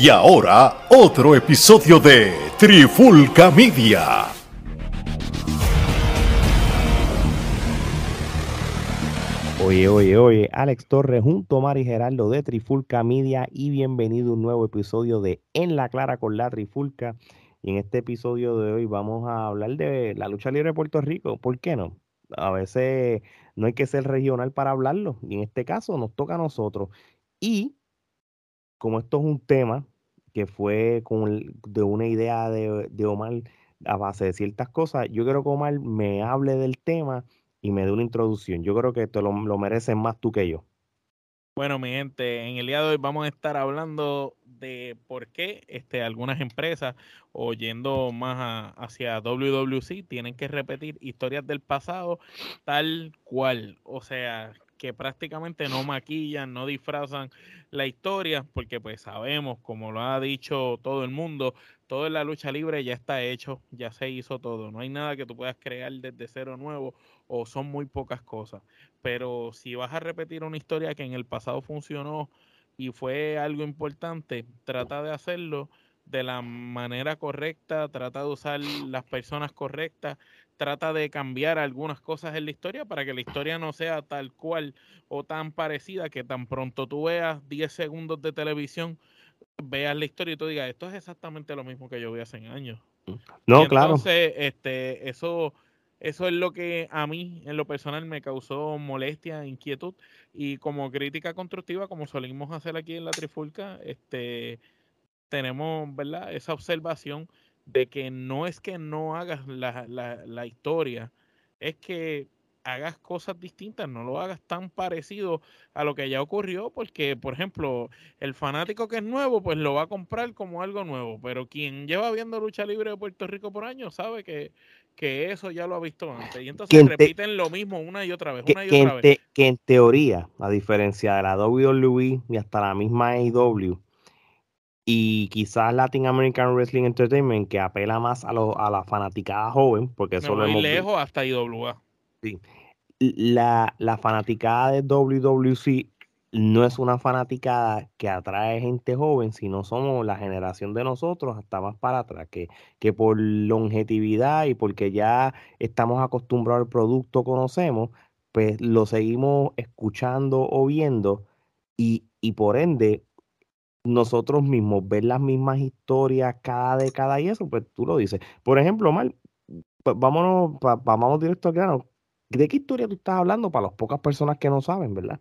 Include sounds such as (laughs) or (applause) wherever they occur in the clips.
Y ahora, otro episodio de Trifulca Media. Oye, oye, oye, Alex Torres junto a Mari Gerardo de Trifulca Media y bienvenido a un nuevo episodio de En la Clara con la Trifulca. Y en este episodio de hoy vamos a hablar de la lucha libre de Puerto Rico. ¿Por qué no? A veces no hay que ser regional para hablarlo. Y en este caso nos toca a nosotros. Y como esto es un tema que fue con, de una idea de, de Omar a base de ciertas cosas, yo quiero que Omar me hable del tema y me dé una introducción. Yo creo que te lo, lo mereces más tú que yo. Bueno, mi gente, en el día de hoy vamos a estar hablando de por qué este, algunas empresas, o yendo más a- hacia WWC, tienen que repetir historias del pasado tal cual. O sea, que prácticamente no maquillan, no disfrazan la historia, porque pues sabemos, como lo ha dicho todo el mundo, todo en la lucha libre ya está hecho, ya se hizo todo. No hay nada que tú puedas crear desde cero nuevo, o son muy pocas cosas pero si vas a repetir una historia que en el pasado funcionó y fue algo importante, trata de hacerlo de la manera correcta, trata de usar las personas correctas, trata de cambiar algunas cosas en la historia para que la historia no sea tal cual o tan parecida que tan pronto tú veas 10 segundos de televisión, veas la historia y tú digas, esto es exactamente lo mismo que yo vi hace años. No, Y claro. Entonces, este, eso, eso es lo que a mí, en lo personal, me causó molestia, inquietud. Y como crítica constructiva, como solimos hacer aquí en la Trifulca, este, tenemos, ¿verdad? Esa observación de que no es que no hagas la, la, la historia, es que hagas cosas distintas, no lo hagas tan parecido a lo que ya ocurrió, porque, por ejemplo, el fanático que es nuevo, pues lo va a comprar como algo nuevo, pero quien lleva viendo lucha libre de Puerto Rico por años sabe que, que eso ya lo ha visto antes. Y entonces te- repiten lo mismo una y otra vez, Que, una y que otra en vez. te- que en teoría, a diferencia de la WWE y hasta la misma AEW y quizás Latin American Wrestling Entertainment, que apela más a, lo- a la fanaticada joven, porque Me eso lo voy visto. lejos hasta IWA. la, la fanaticada de WWC no es una fanaticada que atrae gente joven, sino somos la generación de nosotros hasta más para atrás, que, que por longevidad y porque ya estamos acostumbrados al producto, conocemos, pues lo seguimos escuchando o viendo y, y por ende nosotros mismos ver las mismas historias cada década y eso, pues tú lo dices. Por ejemplo, Omar, pues vámonos, pa- vamos directo al grano. ¿De qué historia tú estás hablando para las pocas personas que no saben, verdad?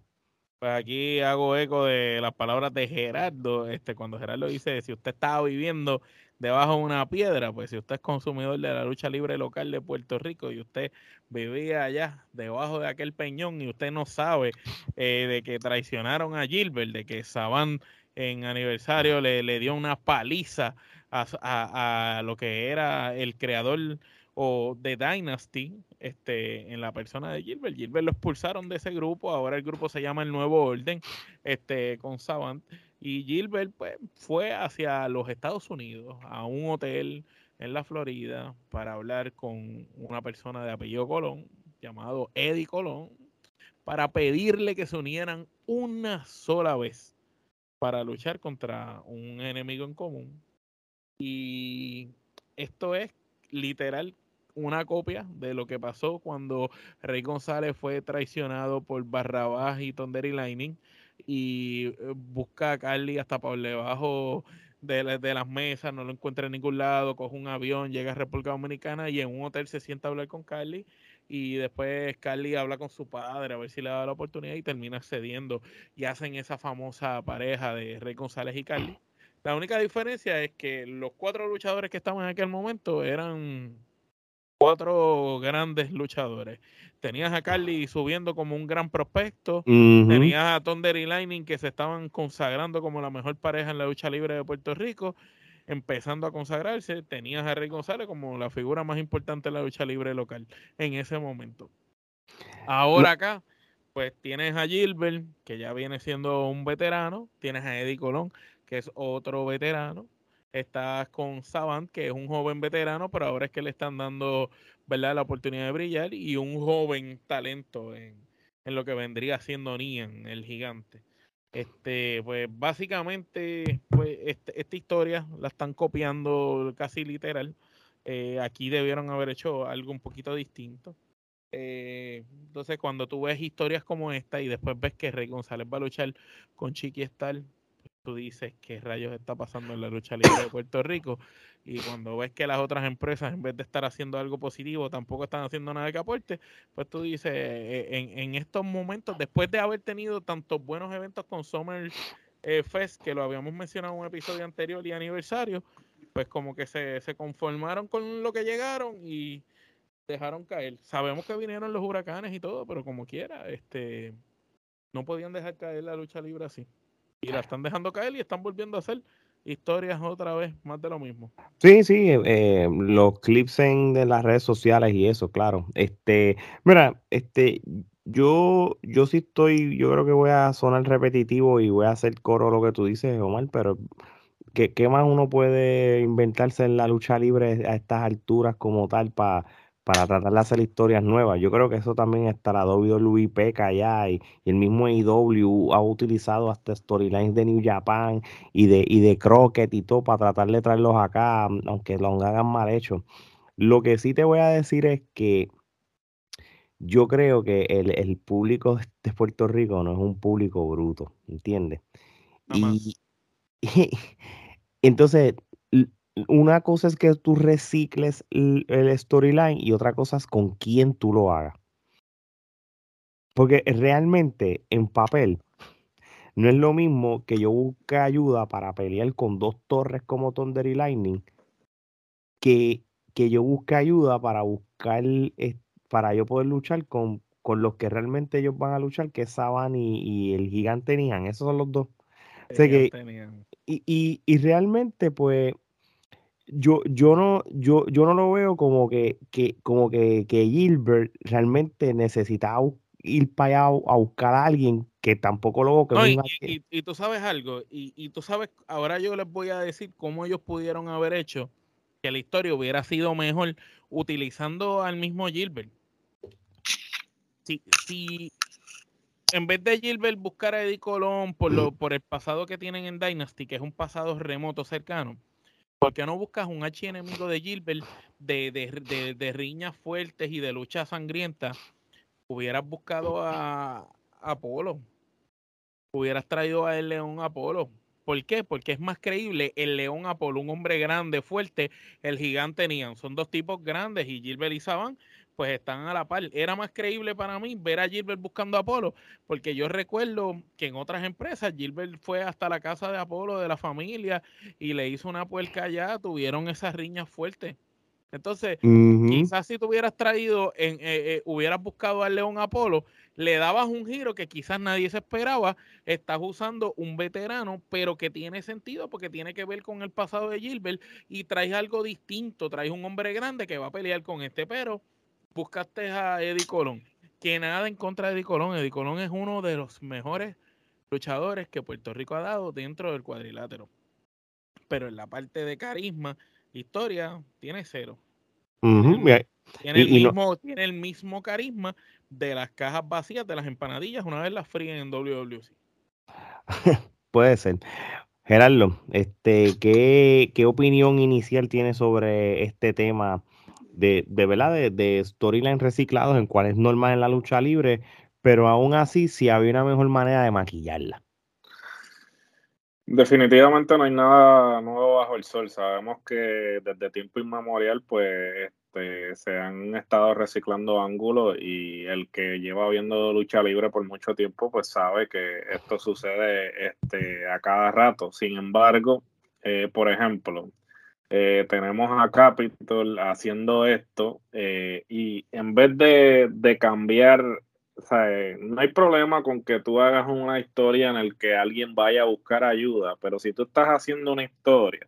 Pues aquí hago eco de las palabras de Gerardo, este, cuando Gerardo dice, si usted estaba viviendo debajo de una piedra, pues si usted es consumidor de la lucha libre local de Puerto Rico y usted vivía allá debajo de aquel peñón y usted no sabe eh, de que traicionaron a Gilbert, de que Saban en aniversario le, le dio una paliza a, a- a lo que era el creador o de Dynasty, este, en la persona de Gilbert. Gilbert lo expulsaron de ese grupo, ahora el grupo se llama El Nuevo Orden, este, con Savant. Y Gilbert pues, fue hacia los Estados Unidos, a un hotel en la Florida, para hablar con una persona de apellido Colón, llamado Eddie Colón, para pedirle que se unieran una sola vez para luchar contra un enemigo en común. Y esto es literal una copia de lo que pasó cuando Rey González fue traicionado por Barrabás y Thunder y Lightning y eh, busca a Carly hasta por debajo de, la- de las mesas, no lo encuentra en ningún lado, coge un avión, llega a República Dominicana y en un hotel se sienta a hablar con Carly y después Carly habla con su padre a ver si le da la oportunidad y termina accediendo y hacen esa famosa pareja de Rey González y Carly. La única diferencia es que los cuatro luchadores que estaban en aquel momento eran cuatro grandes luchadores. Tenías a Carly subiendo como un gran prospecto. Ujú. Tenías a Thunder y Lightning que se estaban consagrando como la mejor pareja en la lucha libre de Puerto Rico, empezando a consagrarse. Tenías a Rey González como la figura más importante en la lucha libre local en ese momento. Ahora acá, pues tienes a Gilbert, que ya viene siendo un veterano. Tienes a Eddie Colón, que es otro veterano. Estás con Savant, que es un joven veterano, pero ahora es que le están dando ¿verdad? la oportunidad de brillar. Y un joven talento en, en lo que vendría siendo Nian, el gigante. Este, pues básicamente, pues este, esta historia la están copiando casi literal. Eh, aquí debieron haber hecho algo un poquito distinto. Eh, entonces, cuando tú ves historias como esta y después ves que Rey González va a luchar con Chiqui Star, tú dices qué rayos está pasando en la lucha libre de Puerto Rico. Y cuando ves que las otras empresas, en vez de estar haciendo algo positivo, tampoco están haciendo nada que aporte, pues tú dices, eh, en, en estos momentos, después de haber tenido tantos buenos eventos con Summer eh, Fest, que lo habíamos mencionado en un episodio anterior y aniversario, pues como que se, se conformaron con lo que llegaron y dejaron caer. Sabemos que vinieron los huracanes y todo, pero como quiera, este no podían dejar caer la lucha libre así. Y la están dejando caer y están volviendo a hacer historias otra vez, más de lo mismo. Sí, sí, eh, los clips en de las redes sociales y eso, claro. Este, mira, este, yo, yo sí estoy, yo creo que voy a sonar repetitivo y voy a hacer coro lo que tú dices, Omar, pero ¿qué, qué más uno puede inventarse en la lucha libre a estas alturas como tal para para tratar de hacer historias nuevas. Yo creo que eso también está la WWE peca allá y, y, el mismo AEW ha utilizado hasta storylines de New Japan y de, y de Crockett y todo para tratar de traerlos acá, aunque lo hagan mal hecho. Lo que sí te voy a decir es que yo creo que el, el público de Puerto Rico no es un público bruto, ¿entiendes? Y, (laughs) y, entonces una cosa es que tú recicles el, storyline y otra cosa es con quién tú lo hagas. Porque realmente en papel no es lo mismo que yo busque ayuda para pelear con dos torres como Thunder y Lightning que, que yo busque ayuda para buscar, para yo poder luchar con, con los que realmente ellos van a luchar, que es Saban y, y el gigante Nian. Esos son los dos. O sea que, y, y, y realmente, pues, yo, yo no, yo, yo no lo veo como que, que, como que, que Gilbert realmente necesitaba ir para allá a buscar a alguien que tampoco lo veo que no, y, y, y, tú sabes algo, y, y tú sabes, ahora yo les voy a decir cómo ellos pudieron haber hecho que la historia hubiera sido mejor utilizando al mismo Gilbert. Si, si en vez de Gilbert buscar a Eddie Colón por, lo, (clears throat) por el pasado que tienen en Dynasty, que es un pasado remoto cercano, ¿Por qué no buscas un archi enemigo de Gilbert de, de, de, riñas fuertes y de lucha sangrienta? Hubieras buscado a Apolo. Hubieras traído a el León Apolo. ¿Por qué? Porque es más creíble el León Apolo, un hombre grande, fuerte, el gigante Nian. Son dos tipos grandes y Gilbert y Saban pues están a la par. Era más creíble para mí ver a Gilbert buscando a Apolo, porque yo recuerdo que en otras empresas Gilbert fue hasta la casa de Apolo, de la familia, y le hizo una puerca allá, tuvieron esas riñas fuertes. Entonces, quizás si tú hubieras traído, en, eh, eh, hubieras buscado al León Apolo, le dabas un giro que quizás nadie se esperaba, estás usando un veterano, pero que tiene sentido porque tiene que ver con el pasado de Gilbert y traes algo distinto, traes un hombre grande que va a pelear con este, pero buscaste a Eddie Colón, que nada en contra de Eddie Colón. Eddie Colón es uno de los mejores luchadores que Puerto Rico ha dado dentro del cuadrilátero. Pero en la parte de carisma, historia, tiene cero. tiene, el mismo, tiene el mismo carisma de las cajas vacías de las empanadillas una vez las fríen en WWC. (laughs) Puede ser. Gerardo, este, ¿qué, ¿qué opinión inicial tiene sobre este tema de, de verdad, de, de storyline reciclados en cuál es normal en la lucha libre, pero aún así si había una mejor manera de maquillarla. Definitivamente no hay nada nuevo bajo el sol. Sabemos que desde tiempo inmemorial, pues este, se han estado reciclando ángulos y el que lleva viendo lucha libre por mucho tiempo, pues sabe que esto sucede este, a cada rato. Sin embargo, eh, por ejemplo, eh, tenemos a Capitol haciendo esto eh, y en vez de, de cambiar, eh, no hay problema con que tú hagas una historia en el que alguien vaya a buscar ayuda, pero si tú estás haciendo una historia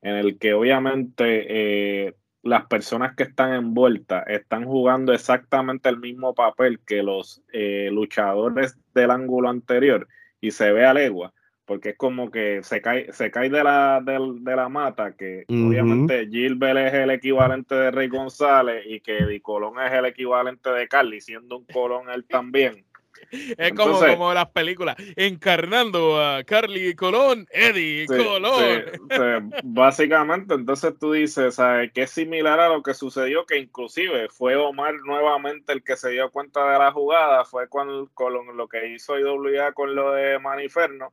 en el que obviamente las personas que están envueltas están jugando exactamente el mismo papel que los luchadores del ángulo anterior y se ve a legua, porque es como que se cae, se cae de la, de, de la mata, que obviamente Gilbert es el equivalente de Rey González y que Di Colón es el equivalente de Carly, siendo un Colón él también. (laughs) Es como, como las películas, encarnando a Carly Colón, Eddie Colón. básicamente, entonces tú dices, ¿sabes? Que es similar a lo que sucedió, que inclusive fue Omar nuevamente el que se dio cuenta de la jugada, fue con, con lo que hizo IWA con lo de Maniferno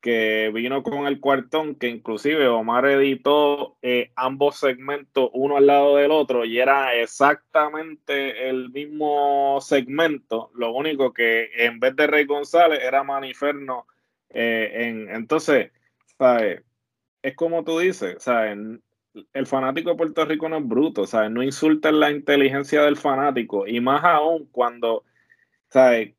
que vino con el cuartón, que inclusive Omar editó eh, ambos segmentos uno al lado del otro y era exactamente el mismo segmento, lo único que en vez de Rey González era Maniferno. Eh, en, entonces, ¿sabes? Es como tú dices, ¿sabes? El fanático de Puerto Rico no es bruto, ¿sabes? No insulten la inteligencia del fanático y más aún cuando, ¿sabes?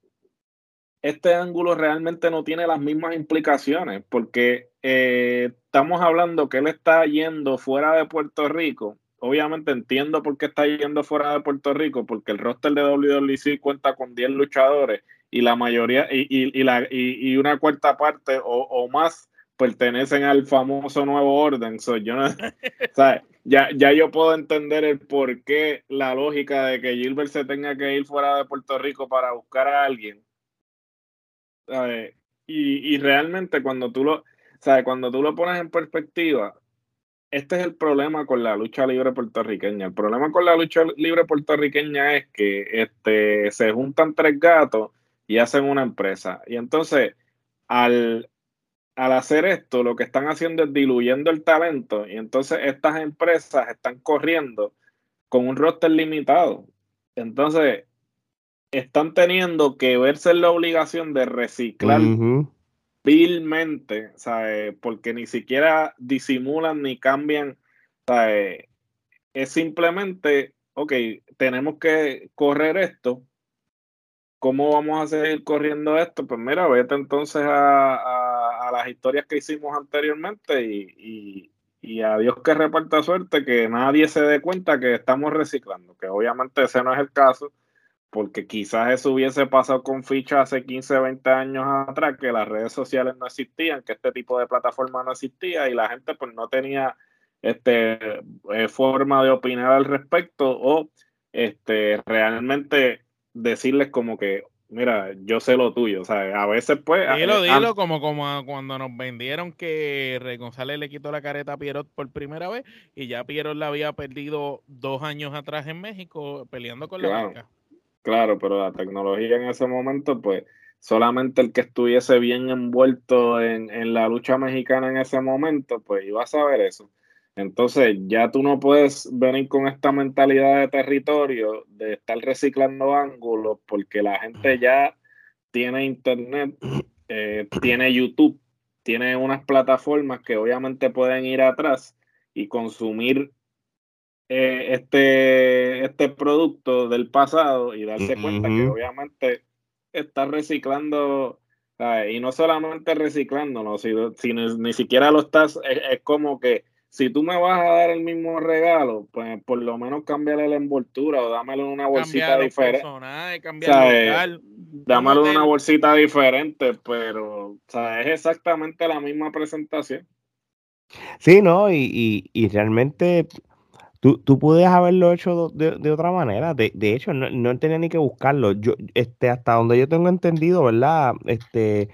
Este ángulo realmente no tiene las mismas implicaciones, porque eh, estamos hablando que él está yendo fuera de Puerto Rico. Obviamente entiendo por qué está yendo fuera de Puerto Rico, porque el roster de WWC cuenta con 10 luchadores y la mayoría, y, y, la, y, una cuarta parte o, o, más pertenecen al famoso nuevo orden. So, yo no, (laughs) ya, ya yo puedo entender el por qué la lógica de que Gilbert se tenga que ir fuera de Puerto Rico para buscar a alguien y, realmente cuando tú lo, ¿sabes? Cuando tú lo pones en perspectiva, este es el problema con la lucha libre puertorriqueña. El problema con la lucha libre puertorriqueña es que este, se juntan tres gatos y hacen una empresa. Y entonces, al, al hacer esto, lo que están haciendo es diluyendo el talento. Y entonces estas empresas están corriendo con un roster limitado. Entonces, están teniendo que verse en la obligación de reciclar vilmente, ¿sabes? Porque ni siquiera disimulan ni cambian, ¿sabes? Es simplemente, ok, tenemos que correr esto. ¿Cómo vamos a seguir corriendo esto? Pues mira, vete entonces a, a, las historias que hicimos anteriormente y, y, y a Dios que reparta suerte que nadie se dé cuenta que estamos reciclando, que obviamente ese no es el caso porque quizás eso hubiese pasado con ficha hace 15, 20 años atrás, que las redes sociales no existían, que este tipo de plataforma no existía y la gente pues no tenía este, eh, forma de opinar al respecto o este, realmente decirles como que, mira, yo sé lo tuyo, o sea, a veces pues... Dilo, eh, dilo, como, como cuando nos vendieron que Rey González le quitó la careta a Pierrot por primera vez y ya Pierrot la había perdido dos años atrás en México peleando con la marca. Claro, pero la tecnología en ese momento, pues solamente el que estuviese bien envuelto en, en, la lucha mexicana en ese momento, pues iba a saber eso. Entonces ya tú no puedes venir con esta mentalidad de territorio, de estar reciclando ángulos, porque la gente ya tiene internet, eh, tiene YouTube, tiene unas plataformas que obviamente pueden ir atrás y consumir eh, este, este producto del pasado y darse cuenta que obviamente está reciclando, y no solamente reciclándolo, sino, ni siquiera lo estás, es, como que si tú me vas a dar el mismo regalo, pues por lo menos cámbiale la envoltura o dámelo en una bolsita diferente. Dámelo en una bolsita diferente, pero es exactamente la misma presentación. Sí, ¿no? Y, y realmente Tú, tú puedes haberlo hecho de, otra manera. De, hecho, no, tenía ni que buscarlo. Yo, este, hasta donde yo tengo entendido, ¿verdad? Este,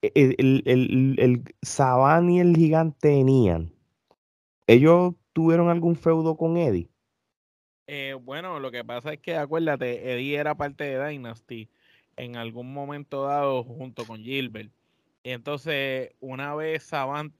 e, e, el, el, el, Saban y el gigante tenían. ¿Ellos tuvieron algún feudo con Eddie? Eh, bueno, lo que pasa es que acuérdate, Eddie era parte de Dynasty en algún momento dado junto con Gilbert. Entonces, una vez Saban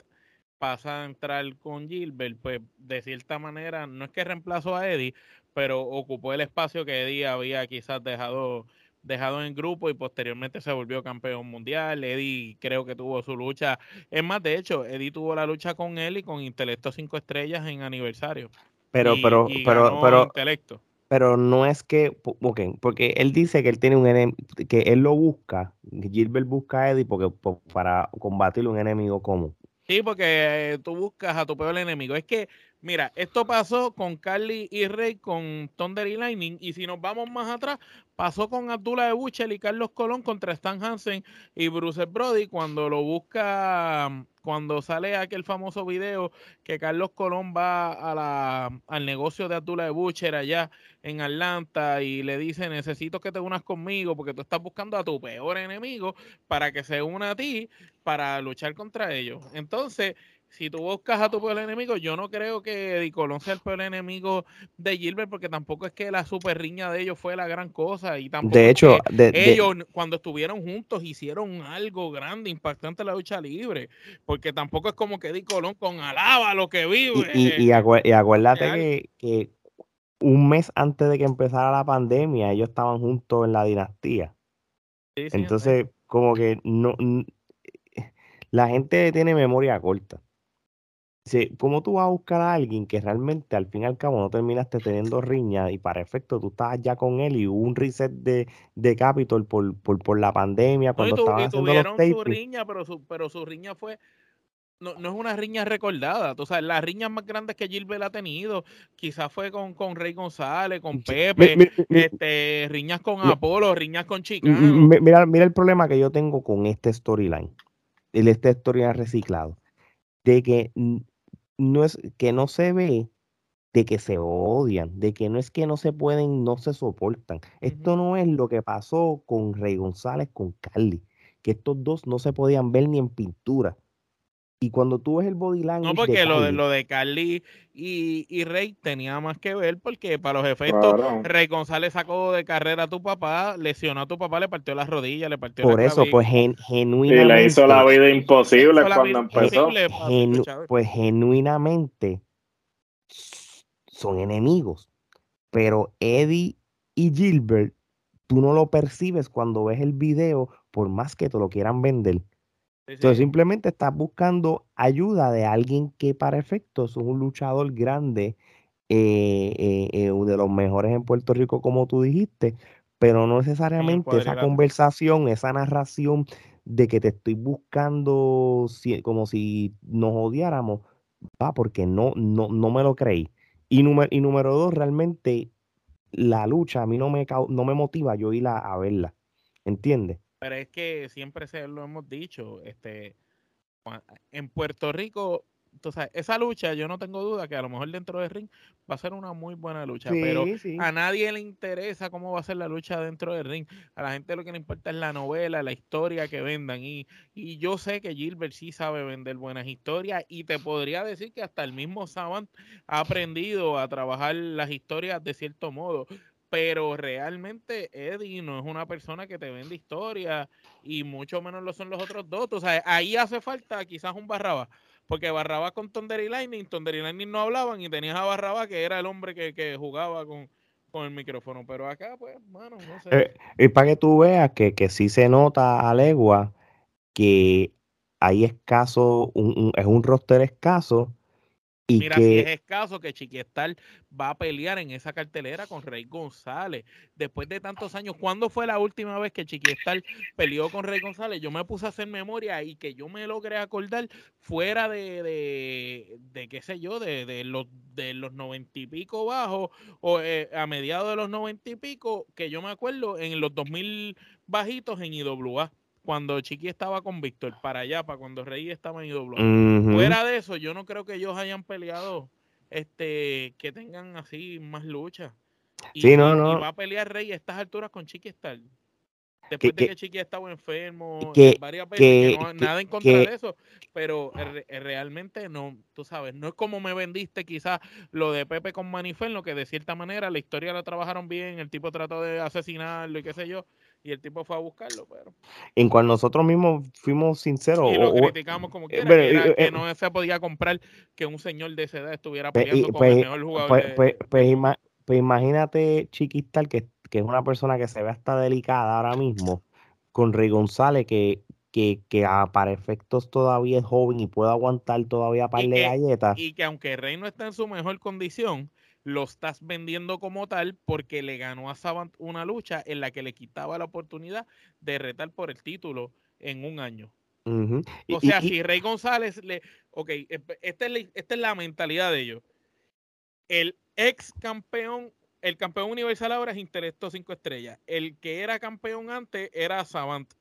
pasa a entrar con Gilbert, pues de cierta manera, no es que reemplazó a Eddie, pero ocupó el espacio que Eddie había quizás dejado, dejado en el grupo y posteriormente se volvió campeón mundial. Eddie creo que tuvo su lucha. Es más, de hecho, Eddie tuvo la lucha con él y con Intelecto 5 estrellas en aniversario. Pero, pero, pero, pero, pero no es que, porque él dice que él tiene un que él lo busca, Gilbert busca a Eddie porque, para combatir un enemigo común. Sí, porque tú buscas a tu peor enemigo. Es que Mira, esto pasó con Carly y Rey con Thunder y Lightning. Y si nos vamos más atrás, pasó con Abdullah de Buchel y Carlos Colón contra Stan Hansen y Bruce Brody cuando lo busca, cuando sale aquel famoso video que Carlos Colón va a la, al negocio de Abdullah de Buchel allá en Atlanta y le dice necesito que te unas conmigo porque tú estás buscando a tu peor enemigo para que se una a ti para luchar contra ellos. Entonces, si tú buscas a tu peor enemigo, yo no creo que Eddie Colón sea el peor enemigo de Gilbert, porque tampoco es que la super riña de ellos fue la gran cosa. Y tampoco de hecho, ellos cuando estuvieron juntos hicieron algo grande, impactante en la lucha libre. Porque tampoco es como que Eddie Colón con alaba lo que vive. Y, y, acuérdate que, un mes antes de que empezara la pandemia, ellos estaban juntos en la dinastía. Entonces, como que no la gente tiene memoria corta. ¿Cómo tú vas a buscar a alguien que realmente al fin y al cabo no terminaste teniendo riña y para efecto tú estabas ya con él y hubo un reset de, de Capitol por, por, por la pandemia cuando estaban haciendo los su riña, pero su, pero su riña fue no, no, es una riña recordada. Tú sabes, las riñas más grandes que Gilbert ha tenido, quizás fue con, con Rey González, con Pepe, este, riñas con Apolo, riñas con Chicano. Mira, mira el problema que yo tengo con este storyline, el este storyline reciclado, de que no es que no se ve de que se odian, de que no es que no se pueden, no se soportan. Esto no es lo que pasó con Rey González, con Carly, que estos dos no se podían ver ni en pintura. Y cuando tú ves el body language. No, porque lo, de, lo de Carly y, y, Rey tenía más que ver, porque para los efectos, Rey González sacó de carrera a tu papá, lesionó a tu papá, le partió las rodillas, le partió Por eso, pues genuinamente. Y le hizo la vida imposible cuando empezó. pues genuinamente son enemigos. Pero Eddie y Gilbert, tú no lo percibes cuando ves el video, por más que te lo quieran vender. Entonces simplemente estás buscando ayuda de alguien que para efectos es un luchador grande, eh, eh, eh, de los mejores en Puerto Rico, como tú dijiste, pero no necesariamente esa conversación, esa narración de que te estoy buscando como si nos odiáramos, va, porque no, no, no me lo creí. Y, número, y número dos, realmente la lucha a mí no me, no me motiva yo ir a verla, ¿entiendes? Pero es que siempre se lo hemos dicho, este, en Puerto Rico, entonces, esa lucha yo no tengo duda que a lo mejor dentro del ring va a ser una muy buena lucha, pero a nadie le interesa cómo va a ser la lucha dentro del ring. A la gente lo que le importa es la novela, la historia que vendan. Y, y yo sé que Gilbert sí sabe vender buenas historias y te podría decir que hasta el mismo Savant ha aprendido a trabajar las historias de cierto modo pero realmente Eddie no es una persona que te vende historia y mucho menos lo son los otros dos. O sea, ahí hace falta quizás un Barraba, porque Barraba con Thunder y Lightning, Thunder y Lightning no hablaban y tenías a Barraba que era el hombre que, jugaba con, el micrófono, pero acá pues, bueno, no sé. Eh, y para que tú veas que, que sí se nota a legua que hay escaso, es un roster escaso Mira, si es escaso que Chiquistal va a pelear en esa cartelera con Rey González. Después de tantos años, ¿cuándo fue la última vez que Chiquistal peleó con Rey González? Yo me puse a hacer memoria y que yo me logré acordar fuera de, de, de qué sé yo, de, de, los de los noventa y pico bajos o eh, a mediados de los noventa y pico, que yo me acuerdo en los dos mil bajitos en IWA cuando Chiqui estaba con Víctor, para allá, para cuando Rey estaba en IW. Fuera de eso, yo no creo que ellos hayan peleado, este, que tengan así más lucha. Y, sí, no, no. y va a pelear Rey a estas alturas con Chiqui Star. Después de que Chiqui estaba enfermo, que, varias veces, no, nada en contra de eso, pero realmente no, tú sabes, no es como me vendiste quizás lo de Pepe con Maniferno, que de cierta manera la historia la trabajaron bien, el tipo trató de asesinarlo y qué sé yo, y el tipo fue a buscarlo, pero... En cual nosotros mismos fuimos sinceros. Y lo criticamos como eh, quiera, que, eh, no se podía comprar que un señor de esa edad estuviera pues, peleando con el pues, mejor jugador pues, pues, pues, imagínate Chiquistal, que, que es una persona que se ve hasta delicada ahora mismo, con Rey González, que, que, que para efectos todavía es joven y puede aguantar todavía par de galletas. Y que aunque Rey no está en su mejor condición, lo estás vendiendo como tal porque le ganó a Savant una lucha en la que le quitaba la oportunidad de retar por el título en un año. O sea, si Rey González le... Ok, esta es, la, esta es la mentalidad de ellos. el ex campeón, el campeón universal ahora es Intelecto 5 estrellas. El que era campeón antes era Savant.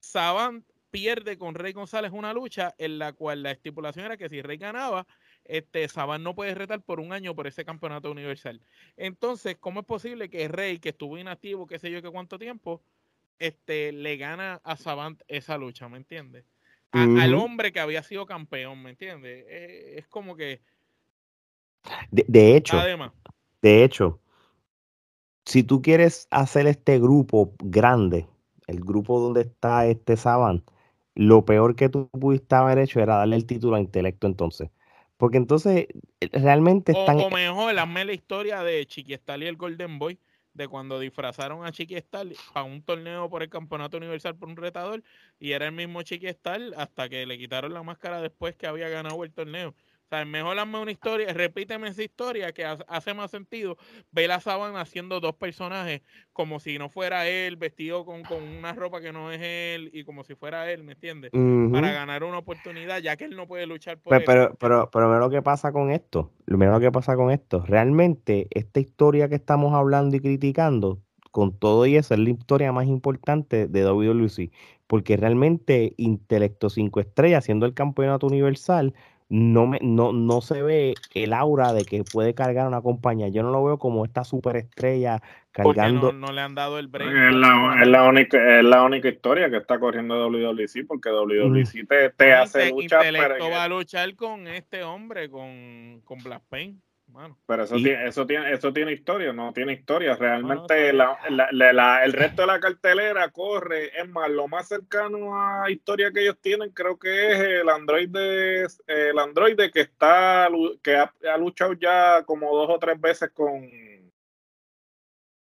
Savant pierde con Rey González una lucha en la cual la estipulación era que si Rey ganaba, este Savant no puede retar por un año por ese campeonato universal. Entonces, ¿cómo es posible que Rey, que estuvo inactivo, qué sé yo, qué cuánto tiempo, este, le gana a Savant esa lucha, ¿me entiendes? Al hombre que había sido campeón, ¿me entiendes? Eh, es como que de, hecho, de hecho, si tú quieres hacer este grupo grande, el grupo donde está este Saban, lo peor que tú pudiste haber hecho era darle el título a intelecto entonces. Porque entonces eh, realmente están. O, mejor, hazme la historia de Chiquistal y el Golden Boy, de cuando disfrazaron a Chiquistal para un torneo por el Campeonato Universal por un retador, y era el mismo Chiquistal hasta que le quitaron la máscara después que había ganado el torneo sea, mejor hazme una historia, repíteme esa historia que hace más sentido ver a Saban haciendo dos personajes como si no fuera él, vestido con, una ropa que no es él y como si fuera él, ¿me entiendes? Para ganar una oportunidad, ya que él no puede luchar por pero, Pero, pero, pero mira lo que pasa con esto, mira lo que pasa con esto. Realmente, esta historia que estamos hablando y criticando, con todo y eso, es la historia más importante de WWC, porque realmente Intelecto 5 Estrellas, siendo el campeonato universal, no, me, no, no se ve el aura de que puede cargar una compañía. Yo no lo veo como esta superestrella cargando. No, le han dado el break. Es la, única, es la única historia que está corriendo WWC, porque WWC te, te hace luchar. Intelecto va a luchar con este hombre, con, con Black Pain. Pero eso, tiene, eso, tiene, eso tiene historia, no tiene historia. Realmente el resto de la cartelera corre. Es más, lo más cercano a historia que ellos tienen creo que es el androide, el androide que está que ha, luchado ya como dos o tres veces con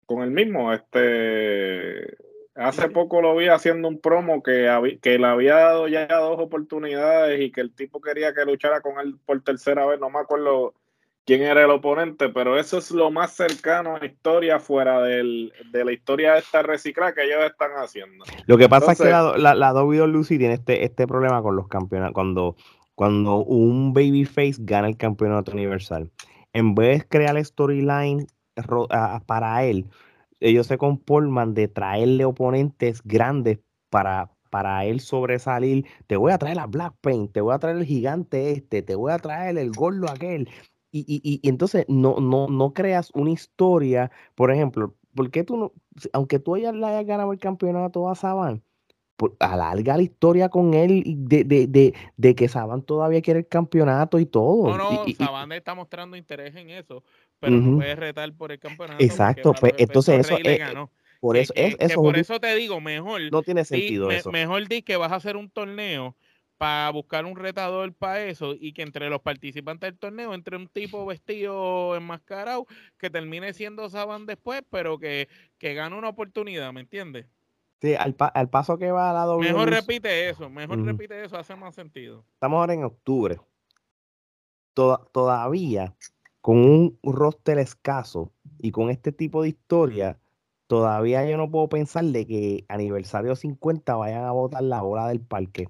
con el mismo. Este hace poco lo vi haciendo un promo que, que le había dado ya dos oportunidades y que el tipo quería que luchara con él por tercera vez. No me acuerdo quién era el oponente, pero eso es lo más cercano a la historia fuera del, de la historia de esta reciclada que ellos están haciendo. Lo que pasa es que la, la, la Lucy tiene este, este problema con los campeonatos, cuando, cuando un babyface gana el campeonato universal, en vez de crear storyline para él, ellos se conforman de traerle oponentes grandes para, para él sobresalir, te voy a traer a Black Paint, te voy a traer el gigante este, te voy a traer el gordo aquel, y, entonces no, no, no creas una historia, por ejemplo, ¿por qué tú no, aunque tú hayas, le hayas ganado el campeonato a Saban, alarga la historia con él de, de, de, de, que Saban todavía quiere el campeonato y todo. No, no, Saban está mostrando interés en eso, pero no puede retar por el campeonato. Exacto, pues entonces eso es, por eso, es, eso, por eso te digo, mejor. No tiene sentido eso. mejor di que vas a hacer un torneo para buscar un retador para eso y que entre los participantes del torneo entre un tipo vestido enmascarado que termine siendo Saban después, pero que, que gane una oportunidad, ¿me entiendes? Sí, al, al, paso que va a la doble. Mejor repite eso, mejor repite eso, hace más sentido. Estamos ahora en octubre. todavía, con un roster escaso y con este tipo de historia, todavía yo no puedo pensar de que aniversario 50 vayan a votar la bola del parque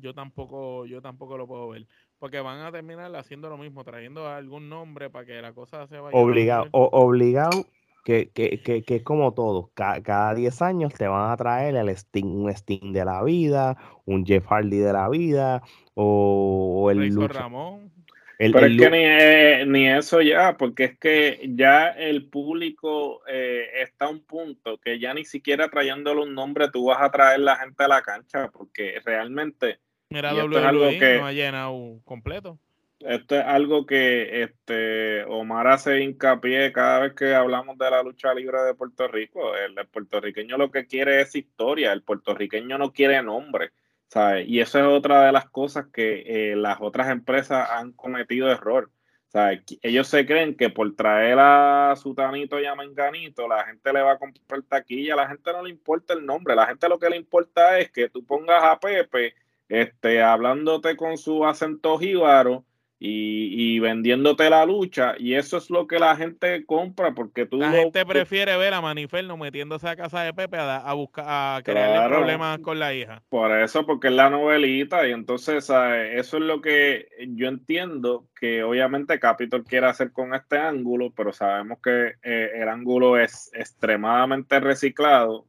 yo tampoco, yo tampoco lo puedo ver. Porque van a terminar haciendo lo mismo, trayendo algún nombre para que la cosa se vaya. Obligado, obligado, que, que, que, que, es como todo. cada 10 años te van a traer el Sting, un Sting de la vida, un Jeff Hardy de la vida, o, el Ramón. Pero es que ni, eh, ni, eso ya, porque es que ya el público eh, está a un punto que ya ni siquiera trayéndole un nombre tú vas a traer la gente a la cancha, porque realmente Mira, WWE que, no ha llenado completo. Esto es algo que este Omar hace hincapié cada vez que hablamos de la lucha libre de Puerto Rico. El, puertorriqueño lo que quiere es historia, el puertorriqueño no quiere nombre. ¿sabes? Y eso es otra de las cosas que eh, las otras empresas han cometido error. ¿sabes? Ellos se creen que por traer a Sutanito y a Menganito la gente le va a comprar taquilla, a la gente no le importa el nombre, la gente lo que le importa es que tú pongas a Pepe este, hablándote con su acento jíbaro y, vendiéndote la lucha y eso es lo que la gente compra porque tú la gente prefiere ver a Maniferno metiéndose a casa de Pepe a, buscar a crearle problemas con la hija. Por eso porque es la novelita y entonces eso es lo que yo entiendo que obviamente Capitol quiere hacer con este ángulo pero sabemos que eh, el ángulo es extremadamente reciclado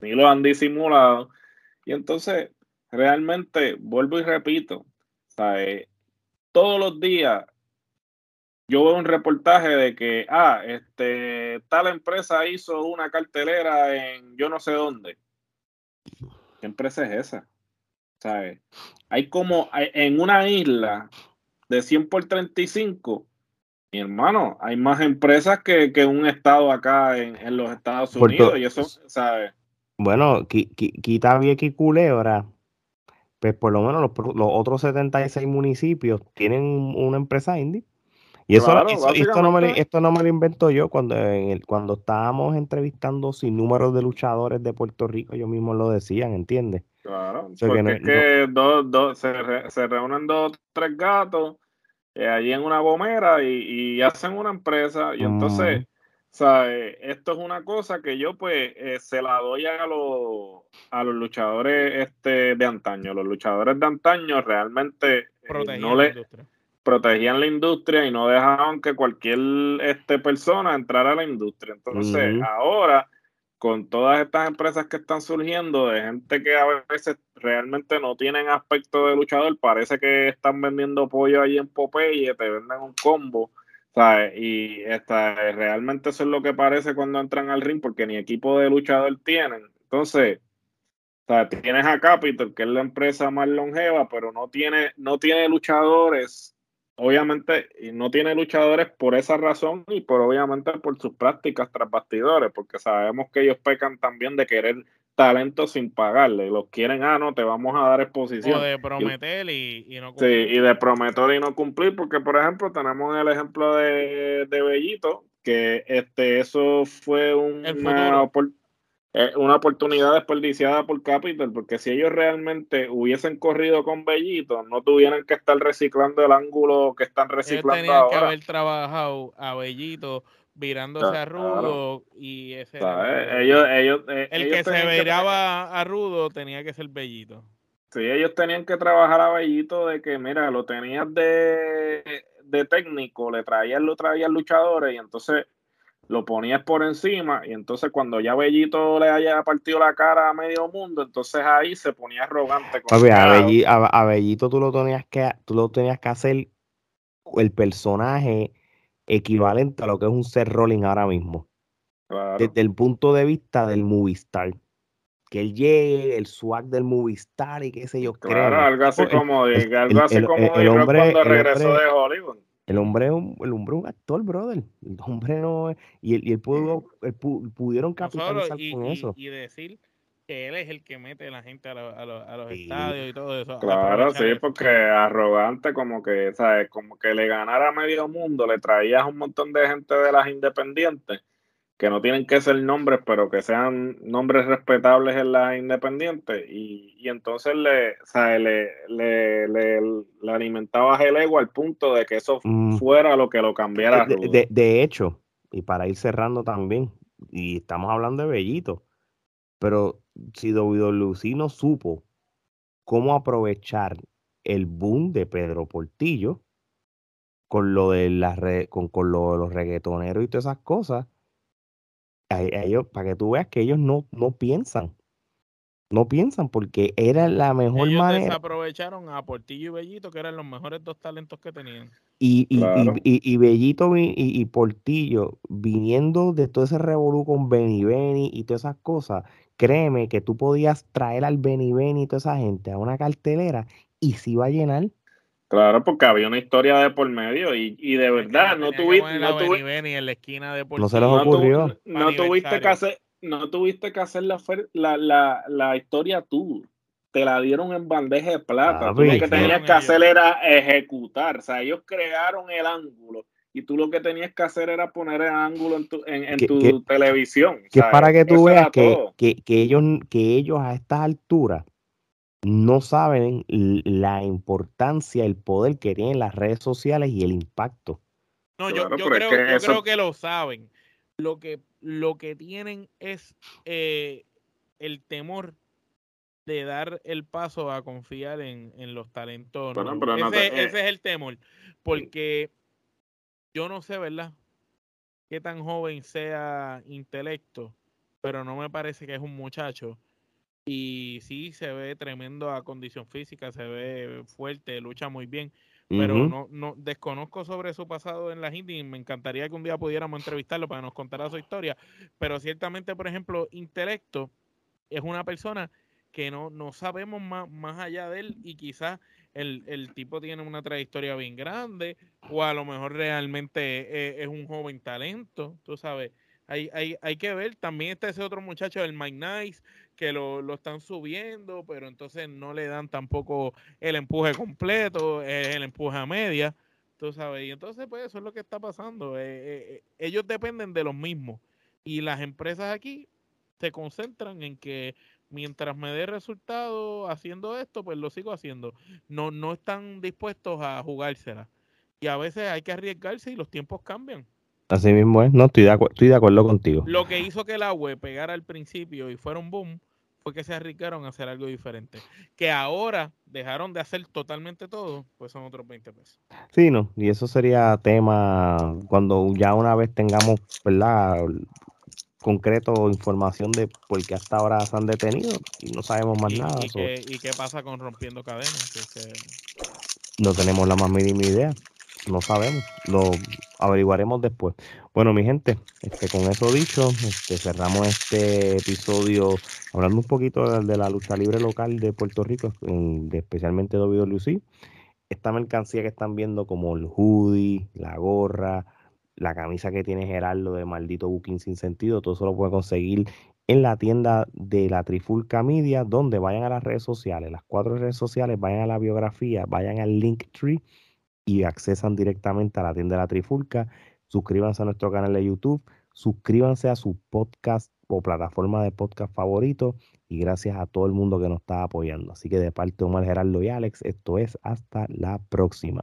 ni lo han disimulado y entonces realmente vuelvo y repito ¿sabes? todos los días yo veo un reportaje de que, ah, este, tal empresa hizo una cartelera en yo no sé dónde. ¿Qué empresa es esa? ¿Sabes? Hay como en una isla de 100 por 35, mi hermano, hay más empresas que, un estado acá en, los Estados Unidos. y eso, ¿sabes? Bueno, quita Vieques y Culebra pues por lo menos los, otros 76 municipios tienen una empresa indie. Y eso, esto, no me, esto no me lo invento yo cuando, en el, cuando estábamos entrevistando sin números de luchadores de Puerto Rico, ellos mismos lo decían, ¿entiendes? Claro, porque es que dos, dos, se, se, reúnen dos tres gatos eh, allí en una gomera y, hacen una empresa y entonces sea, esto es una cosa que yo pues eh, se la doy a los, a los luchadores este, de antaño. Los luchadores de antaño realmente eh, no le protegían la industria y no dejaban que cualquier este, persona entrara a la industria. Entonces, ahora, con todas estas empresas que están surgiendo, de gente que a veces realmente no tienen aspecto de luchador, parece que están vendiendo pollo ahí en Popeye, te venden un combo y esta, realmente eso es lo que parece cuando entran al ring, porque ni equipo de luchador tienen. Entonces, tienes a Capital, que es la empresa más longeva, pero no tiene, no tiene luchadores, obviamente, y no tiene luchadores por esa razón y por obviamente por sus prácticas tras bastidores, porque sabemos que ellos pecan también de querer talento sin pagarle. Los quieren, ah, no, te vamos a dar exposición. O de prometer y, no cumplir. Sí, y de prometer y no cumplir, porque por ejemplo tenemos el ejemplo de, de Bellito, que este eso fue una, eh, una oportunidad desperdiciada por Capital, porque si ellos realmente hubiesen corrido con Bellito, no tuvieran que estar reciclando el ángulo que están reciclando ellos tenían que haber trabajado a Bellito virándose a Rudo y ese ellos, ellos, eh, el que se viraba a Rudo tenía que ser Bellito. Sí, ellos tenían que trabajar a Bellito de que, mira, lo tenías de, de técnico, le traías, lo traías luchadores y entonces lo ponías por encima y entonces cuando ya Bellito le haya partido la cara a medio mundo, entonces ahí se ponía arrogante. Con a, Bellito, tú lo tenías que tú lo tenías que hacer el personaje equivalente a lo que es un set rolling ahora mismo. Desde el punto de vista del movie star. Que él llegue, el swag del movie star y qué sé yo. Claro, algo así como, el, algo así como el, hombre, cuando regresó de Hollywood. El hombre, es un, el hombre un actor, brother. El hombre no Y él, y él, pudo, pudieron capitalizar con eso. Y decir que él es el que mete a la gente a, los estadios y todo eso. Claro, sí, porque arrogante como que, ¿sabes? Como que le ganara a medio mundo, le traías un montón de gente de las independientes, que no tienen que ser nombres, pero que sean nombres respetables en las independientes, y, y entonces le, ¿sabes? Le, le, le, alimentabas el ego al punto de que eso mm. fuera lo que lo cambiara. De, de hecho, y para ir cerrando también, y estamos hablando de Bellito, pero si WWE no supo cómo aprovechar el boom de Pedro Portillo con lo de las con, con lo de los reggaetoneros y todas esas cosas, ellos, para que tú veas que ellos no, no piensan. No piensan porque era la mejor ellos manera. desaprovecharon a Portillo y Bellito, que eran los mejores dos talentos que tenían. Y, y, y, y, Bellito y, Portillo, viniendo de todo ese revolú con Benny Benny y todas esas cosas, créeme que tú podías traer al Benny Benny y toda esa gente a una cartelera y se iba a llenar. Claro, porque había una historia de por medio y, y de verdad no tuviste no, en la esquina de no se les ocurrió. No, tuviste que hacer no tuviste que hacer la, la, la, la historia tú te la dieron en bandeja de plata. tú lo que tenías que hacer era ejecutar. O sea, ellos crearon el ángulo y tú lo que tenías que hacer era poner el ángulo en tu, en, tu televisión. Que para que tú veas que, que, ellos, que ellos a estas alturas no saben la importancia, el poder que tienen las redes sociales y el impacto. No, yo, creo, que lo saben. Lo que, lo que tienen es eh, el temor de dar el paso a confiar en, los talentos. ese, eh, ese, es el temor. Porque yo no sé, ¿verdad? Qué tan joven sea intelecto, pero no me parece que es un muchacho y sí se ve tremendo a condición física, se ve fuerte, lucha muy bien, pero no, no desconozco sobre su pasado en las Indies. Me encantaría que un día pudiéramos entrevistarlo para que nos contara su historia, pero ciertamente, por ejemplo, intelecto es una persona que no, no sabemos más, más allá de él y quizás el, el, tipo tiene una trayectoria bien grande o a lo mejor realmente es, es un joven talento, tú sabes. Hay, hay, hay, que ver, también está ese otro muchacho, el Mike Nice, que lo, lo, están subiendo, pero entonces no le dan tampoco el empuje completo, el empuje a media, tú sabes. Y entonces, pues eso es lo que está pasando. Eh, eh, ellos dependen de los mismos. Y las empresas aquí se concentran en que mientras me dé resultado haciendo esto, pues lo sigo haciendo. No, no están dispuestos a jugársela. Y a veces hay que arriesgarse y los tiempos cambian. Así mismo es, no, estoy de, estoy de acuerdo contigo. Lo que hizo que la web pegara al principio y fuera un boom fue que se arriesgaron a hacer algo diferente. Que ahora dejaron de hacer totalmente todo, pues son otros 20 pesos. Sí, no, y eso sería tema cuando ya una vez tengamos, ¿verdad? Concreto información de por qué hasta ahora se han detenido y no sabemos más nada. Y, qué, ¿Y, qué, pasa con rompiendo cadenas? No tenemos la más mínima idea no sabemos, lo averiguaremos después. Bueno, mi gente, este, con eso dicho, este, cerramos este episodio hablando un poquito de, la lucha libre local de Puerto Rico, de, especialmente WWE. Esta mercancía que están viendo como el hoodie, la gorra, la camisa que tiene Gerardo de maldito booking sin sentido, todo eso lo puede conseguir en la tienda de la Trifulca Media, donde vayan a las redes sociales, las cuatro redes sociales, vayan a la biografía, vayan al link tree y accesan directamente a la tienda de la Trifulca. Suscríbanse a nuestro canal de YouTube, suscríbanse a su podcast o plataforma de podcast favorito y gracias a todo el mundo que nos está apoyando. Así que de parte de Omar Gerardo y Alex, esto es hasta la próxima.